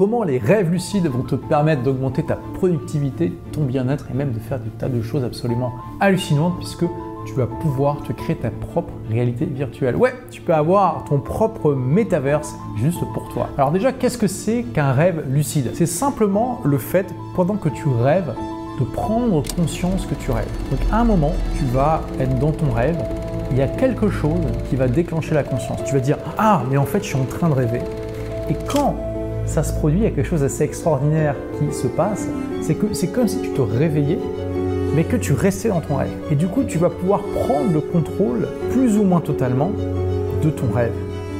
Comment les rêves lucides vont te permettre d'augmenter ta productivité, ton bien-être et même de faire des tas de choses absolument hallucinantes puisque tu vas pouvoir te créer ta propre réalité virtuelle. Ouais, tu peux avoir ton propre métaverse juste pour toi. Alors déjà, qu'est-ce que c'est qu'un rêve lucide? C'est simplement le fait, pendant que tu rêves, de prendre conscience que tu rêves. Donc à un moment, tu vas être dans ton rêve, il y a quelque chose qui va déclencher la conscience. Tu vas dire Ah, mais en fait, je suis en train de rêver. Et quand ça se produit, il y a quelque chose d'assez extraordinaire qui se passe, c'est que c'est comme si tu te réveillais, mais que tu restais dans ton rêve. Et du coup, tu vas pouvoir prendre le contrôle, plus ou moins totalement, de ton rêve.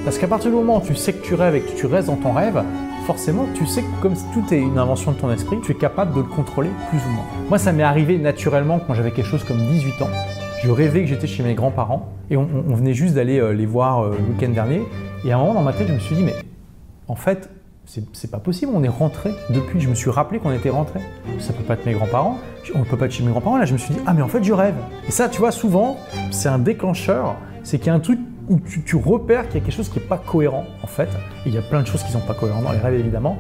Parce qu'à partir du moment où tu sais que tu rêves et que tu restes dans ton rêve, forcément, tu sais que comme tout est une invention de ton esprit, tu es capable de le contrôler plus ou moins. Moi, ça m'est arrivé naturellement quand j'avais quelque chose comme 18 ans. Je rêvais que j'étais chez mes grands-parents et on, venait juste d'aller euh, les voir euh, le week-end dernier. Et à un moment dans ma tête, je me suis dit, mais en fait, c'est pas possible, on est rentré depuis. Je me suis rappelé qu'on était rentré. Ça peut pas être mes grands-parents, on peut pas être chez mes grands-parents. Là, je me suis dit, ah, mais en fait, je rêve. Et ça, tu vois, souvent, c'est un déclencheur, c'est qu'il y a un truc où tu, repères qu'il y a quelque chose qui n'est pas cohérent, en fait. Il y a plein de choses qui sont pas cohérentes dans les rêves, évidemment.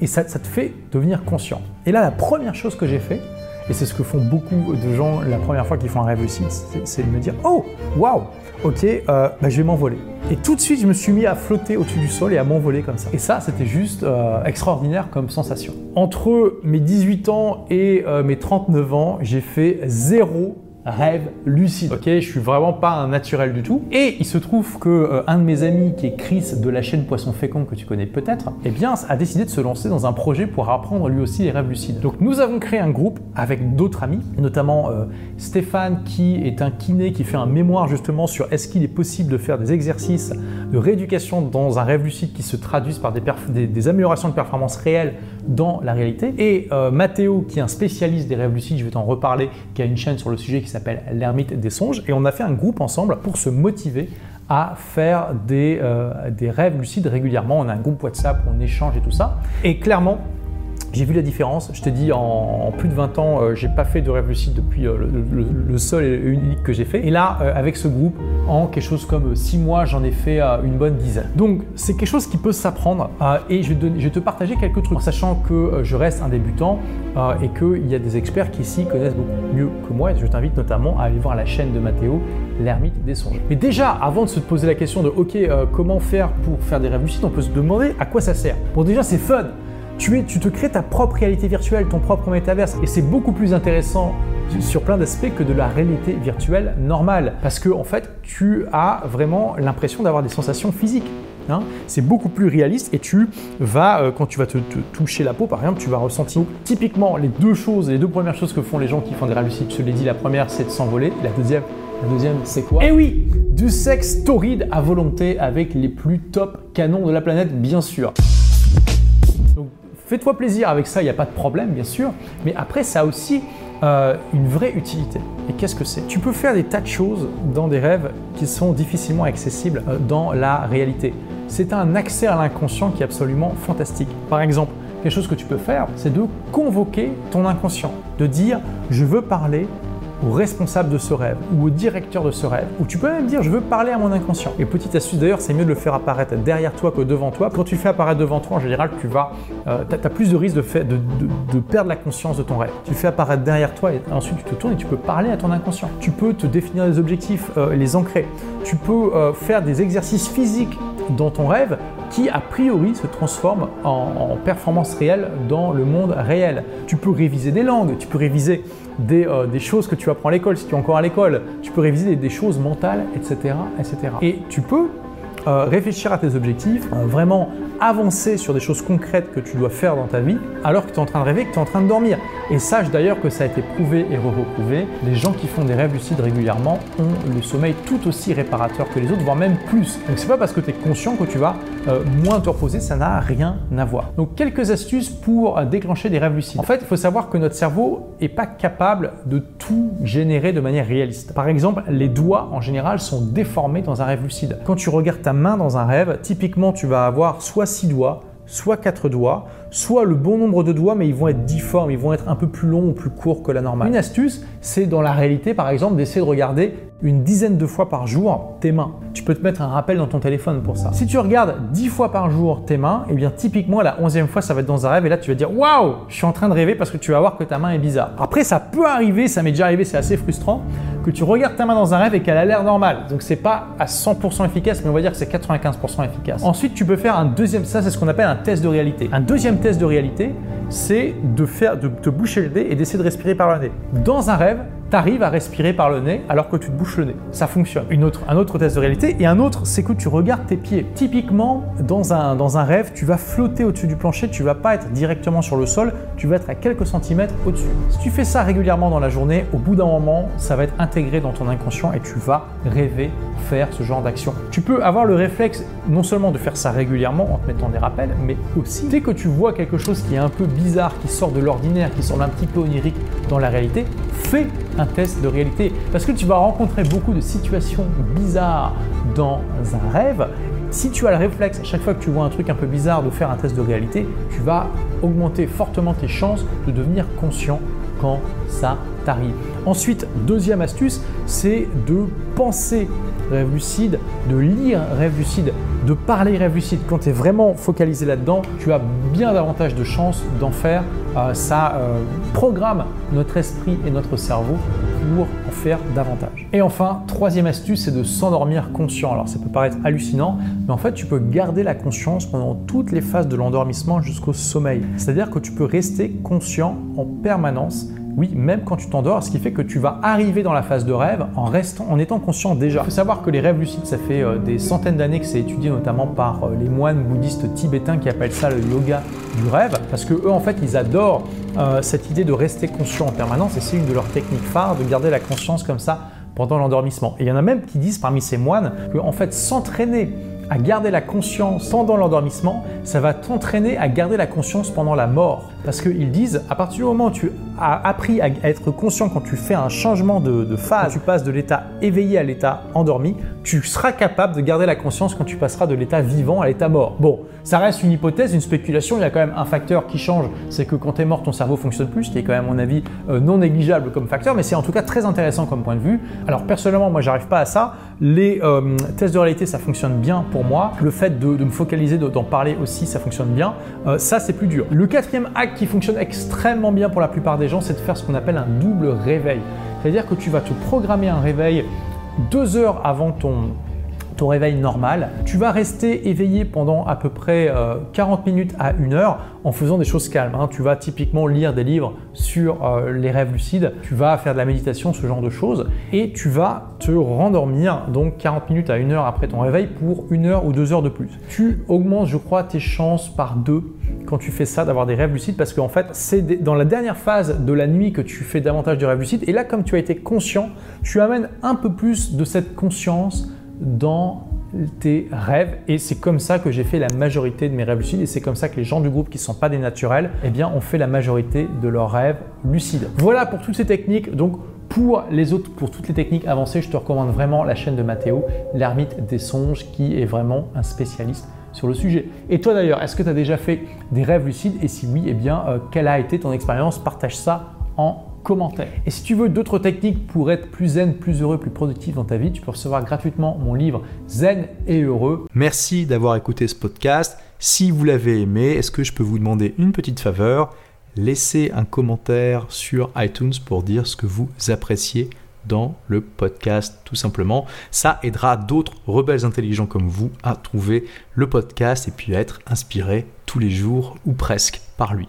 Et ça, ça te fait devenir conscient. Et là, la première chose que j'ai fait, et c'est ce que font beaucoup de gens la première fois qu'ils font un rêve lucide, c'est de me dire Oh, waouh, ok, euh, bah, je vais m'envoler. Et tout de suite, je me suis mis à flotter au-dessus du sol et à m'envoler comme ça. Et ça, c'était juste euh, extraordinaire comme sensation. Entre mes 18 ans et euh, mes 39 ans, j'ai fait zéro rêve lucide. Ok, je suis vraiment pas un naturel du tout. Et il se trouve que euh, un de mes amis, qui est Chris de la chaîne Poisson Fécond que tu connais peut-être, eh bien, a décidé de se lancer dans un projet pour apprendre lui aussi les rêves lucides. Donc, nous avons créé un groupe avec d'autres amis, notamment euh, Stéphane qui est un kiné qui fait un mémoire justement sur est-ce qu'il est possible de faire des exercices de rééducation dans un rêve lucide qui se traduisent par des, améliorations de performance réelles dans la réalité. Et euh, Mathéo qui est un spécialiste des rêves lucides, je vais t'en reparler, qui a une chaîne sur le sujet qui s'appelle s'appelle l'ermite des songes. Et on a fait un groupe ensemble pour se motiver à faire des, euh, des rêves lucides régulièrement. On a un groupe WhatsApp on échange et tout ça. Et clairement, j'ai vu la différence. Je t'ai dit, en, plus de 20 ans, euh, j'ai pas fait de rêve lucide depuis euh, le, seul et unique que j'ai fait. Et là, euh, avec ce groupe, en quelque chose comme 6 mois, j'en ai fait une bonne dizaine. Donc, c'est quelque chose qui peut s'apprendre. et je vais, te partager quelques trucs, sachant que je reste un débutant et qu'il y a des experts qui ici connaissent beaucoup mieux que moi. Je t'invite notamment à aller voir la chaîne de Mathéo, l'ermite des songes. Mais déjà, avant de se poser la question de, ok, comment faire pour faire des rêves lucides, on peut se demander à quoi ça sert. Bon, déjà, c'est fun. Tu, te crées ta propre réalité virtuelle, ton propre métaverse. Et c'est beaucoup plus intéressant sur plein d'aspects que de la réalité virtuelle normale. Parce que en fait, tu as vraiment l'impression d'avoir des sensations physiques. Hein. c'est beaucoup plus réaliste et tu vas, euh, quand tu vas te, toucher la peau par exemple, tu vas ressentir typiquement les deux choses, les deux premières choses que font les gens qui font des rêves. Je te l'ai dit, la première c'est de s'envoler, la deuxième, la deuxième c'est quoi? Eh oui, du sexe torride à volonté avec les plus top canons de la planète bien sûr. Fais-toi plaisir avec ça, il n'y a pas de problème, bien sûr. Mais après, ça a aussi euh, une vraie utilité. Et qu'est-ce que c'est? Tu peux faire des tas de choses dans des rêves qui sont difficilement accessibles euh, dans la réalité. C'est un accès à l'inconscient qui est absolument fantastique. Par exemple, quelque chose que tu peux faire, c'est de convoquer ton inconscient, de dire je veux parler au responsable de ce rêve ou au directeur de ce rêve. Ou tu peux même dire je veux parler à mon inconscient. Et petite astuce d'ailleurs, c'est mieux de le faire apparaître derrière toi que devant toi. Quand tu fais apparaître devant toi, en général, tu vas, euh, as, plus de risques de, de, de, perdre la conscience de ton rêve. Tu fais apparaître derrière toi et ensuite tu te tournes et tu peux parler à ton inconscient. Tu peux te définir des objectifs, euh, les ancrer. Tu peux euh, faire des exercices physiques dans ton rêve qui a priori se transforment en, performance réelle dans le monde réel. Tu peux réviser des langues, tu peux réviser des, euh, choses que tu apprends à l'école si tu es encore à l'école, tu peux réviser des, choses mentales, etc., etc. Et tu peux euh, réfléchir à tes objectifs, euh, vraiment avancer sur des choses concrètes que tu dois faire dans ta vie alors que tu es en train de rêver, que tu es en train de dormir. Et sache d'ailleurs que ça a été prouvé et re-reprouvé, les gens qui font des rêves lucides régulièrement ont le sommeil tout aussi réparateur que les autres, voire même plus. Donc c'est pas parce que tu es conscient que tu vas euh, moins te reposer, ça n'a rien à voir. Donc quelques astuces pour déclencher des rêves lucides. En fait, il faut savoir que notre cerveau n'est pas capable de tout générer de manière réaliste. Par exemple, les doigts en général sont déformés dans un rêve lucide. Quand tu regardes ta main dans un rêve, typiquement tu vas avoir soit 6 doigts, soit 4 doigts, soit le bon nombre de doigts, mais ils vont être difformes, ils vont être un peu plus longs ou plus courts que la normale. Une astuce, c'est dans la réalité, par exemple, d'essayer de regarder une dizaine de fois par jour tes mains. Tu peux te mettre un rappel dans ton téléphone pour ça. Si tu regardes 10 fois par jour tes mains, et eh bien typiquement la 11e fois ça va être dans un rêve et là tu vas dire waouh, je suis en train de rêver parce que tu vas voir que ta main est bizarre. Après ça peut arriver, ça m'est déjà arrivé, c'est assez frustrant que tu regardes ta main dans un rêve et qu'elle a l'air normale. Donc c'est pas à 100% efficace, mais on va dire que c'est 95% efficace. Ensuite, tu peux faire un deuxième, ça c'est ce qu'on appelle un test de réalité. Un deuxième test de réalité, c'est de faire, de te boucher le nez et d'essayer de respirer par le nez. Dans un rêve, tu arrives à respirer par le nez alors que tu te bouches le nez. Ça fonctionne. Une autre, un autre test de réalité et un autre, c'est que tu regardes tes pieds. Typiquement, dans un, dans un rêve, tu vas flotter au-dessus du plancher, tu vas pas être directement sur le sol, tu vas être à quelques centimètres au-dessus. Si tu fais ça régulièrement dans la journée, au bout d'un moment, ça va être intégré dans ton inconscient et tu vas rêver faire ce genre d'action. Tu peux avoir le réflexe non seulement de faire ça régulièrement en te mettant des rappels, mais aussi dès que tu vois quelque chose qui est un peu bizarre, qui sort de l'ordinaire, qui semble un petit peu onirique dans la réalité, fais un test de réalité. Parce que tu vas rencontrer beaucoup de situations bizarres dans un rêve. Si tu as le réflexe chaque fois que tu vois un truc un peu bizarre de faire un test de réalité, tu vas augmenter fortement tes chances de devenir conscient quand ça t'arrive. Ensuite, deuxième astuce, c'est de penser rêve lucide, de lire rêve lucide, de parler lucide. Quand tu es vraiment focalisé là-dedans, tu as bien davantage de chances d'en faire. Euh, ça euh, programme notre esprit et notre cerveau pour en faire davantage. Et enfin, troisième astuce, c'est de s'endormir conscient. Alors ça peut paraître hallucinant, mais en fait tu peux garder la conscience pendant toutes les phases de l'endormissement jusqu'au sommeil. C'est-à-dire que tu peux rester conscient en permanence oui, même quand tu t'endors, ce qui fait que tu vas arriver dans la phase de rêve en, restant, en étant conscient déjà. Il faut savoir que les rêves lucides, ça fait euh, des centaines d'années que c'est étudié notamment par euh, les moines bouddhistes tibétains qui appellent ça le yoga du rêve, parce que eux en fait ils adorent euh, cette idée de rester conscient en permanence et c'est une de leurs techniques phares de garder la conscience comme ça pendant l'endormissement. Et il y en a même qui disent parmi ces moines que en fait s'entraîner à garder la conscience pendant l'endormissement, ça va t'entraîner à garder la conscience pendant la mort. Parce qu'ils disent, à partir du moment où tu as appris à être conscient quand tu fais un changement de, phase, tu passes de l'état éveillé à l'état endormi, tu seras capable de garder la conscience quand tu passeras de l'état vivant à l'état mort. Bon, ça reste une hypothèse, une spéculation, il y a quand même un facteur qui change, c'est que quand tu es mort, ton cerveau fonctionne plus, ce qui est quand même, à mon avis, euh, non négligeable comme facteur, mais c'est en tout cas très intéressant comme point de vue. Alors personnellement, moi, j'arrive pas à ça. Les euh, tests de réalité, ça fonctionne bien pour moi. Le fait de, me focaliser, d'en parler aussi, ça fonctionne bien. Euh, ça, c'est plus dur. Le quatrième acte qui fonctionne extrêmement bien pour la plupart des gens, c'est de faire ce qu'on appelle un double réveil. C'est-à-dire que tu vas te programmer un réveil deux heures avant ton, ton réveil normal. Tu vas rester éveillé pendant à peu près 40 euh, minutes à 1 heure en faisant des choses calmes. Hein. Tu vas typiquement lire des livres sur euh, les rêves lucides, tu vas faire de la méditation, ce genre de choses, et tu vas te rendormir donc 40 minutes à 1 heure après ton réveil pour 1 heure ou 2 heures de plus. Tu augmentes, je crois, tes chances par deux quand tu fais ça d'avoir des rêves lucides parce qu'en fait, c'est dans la dernière phase de la nuit que tu fais davantage de rêves lucides. Et là, comme tu as été conscient, tu amènes un peu plus de cette conscience dans tes rêves. Et c'est comme ça que j'ai fait la majorité de mes rêves lucides. Et c'est comme ça que les gens du groupe qui ne sont pas des naturels eh bien ont fait la majorité de leurs rêves lucides. Voilà pour toutes ces techniques. Donc pour les autres, pour toutes les techniques avancées, je te recommande vraiment la chaîne de Mathéo, l'ermite des songes, qui est vraiment un spécialiste sur le sujet. Et toi d'ailleurs, est-ce que tu as déjà fait des rêves lucides? Et si oui, eh bien, euh, quelle a été ton expérience? Partage ça en Et si tu veux d'autres techniques pour être plus zen, plus heureux, plus productif dans ta vie, tu peux recevoir gratuitement mon livre Zen et heureux. Merci d'avoir écouté ce podcast. Si vous l'avez aimé, est-ce que je peux vous demander une petite faveur? Laissez un commentaire sur iTunes pour dire ce que vous appréciez dans le podcast tout simplement. Ça aidera d'autres rebelles intelligents comme vous à trouver le podcast et puis à être inspirés tous les jours ou presque par lui.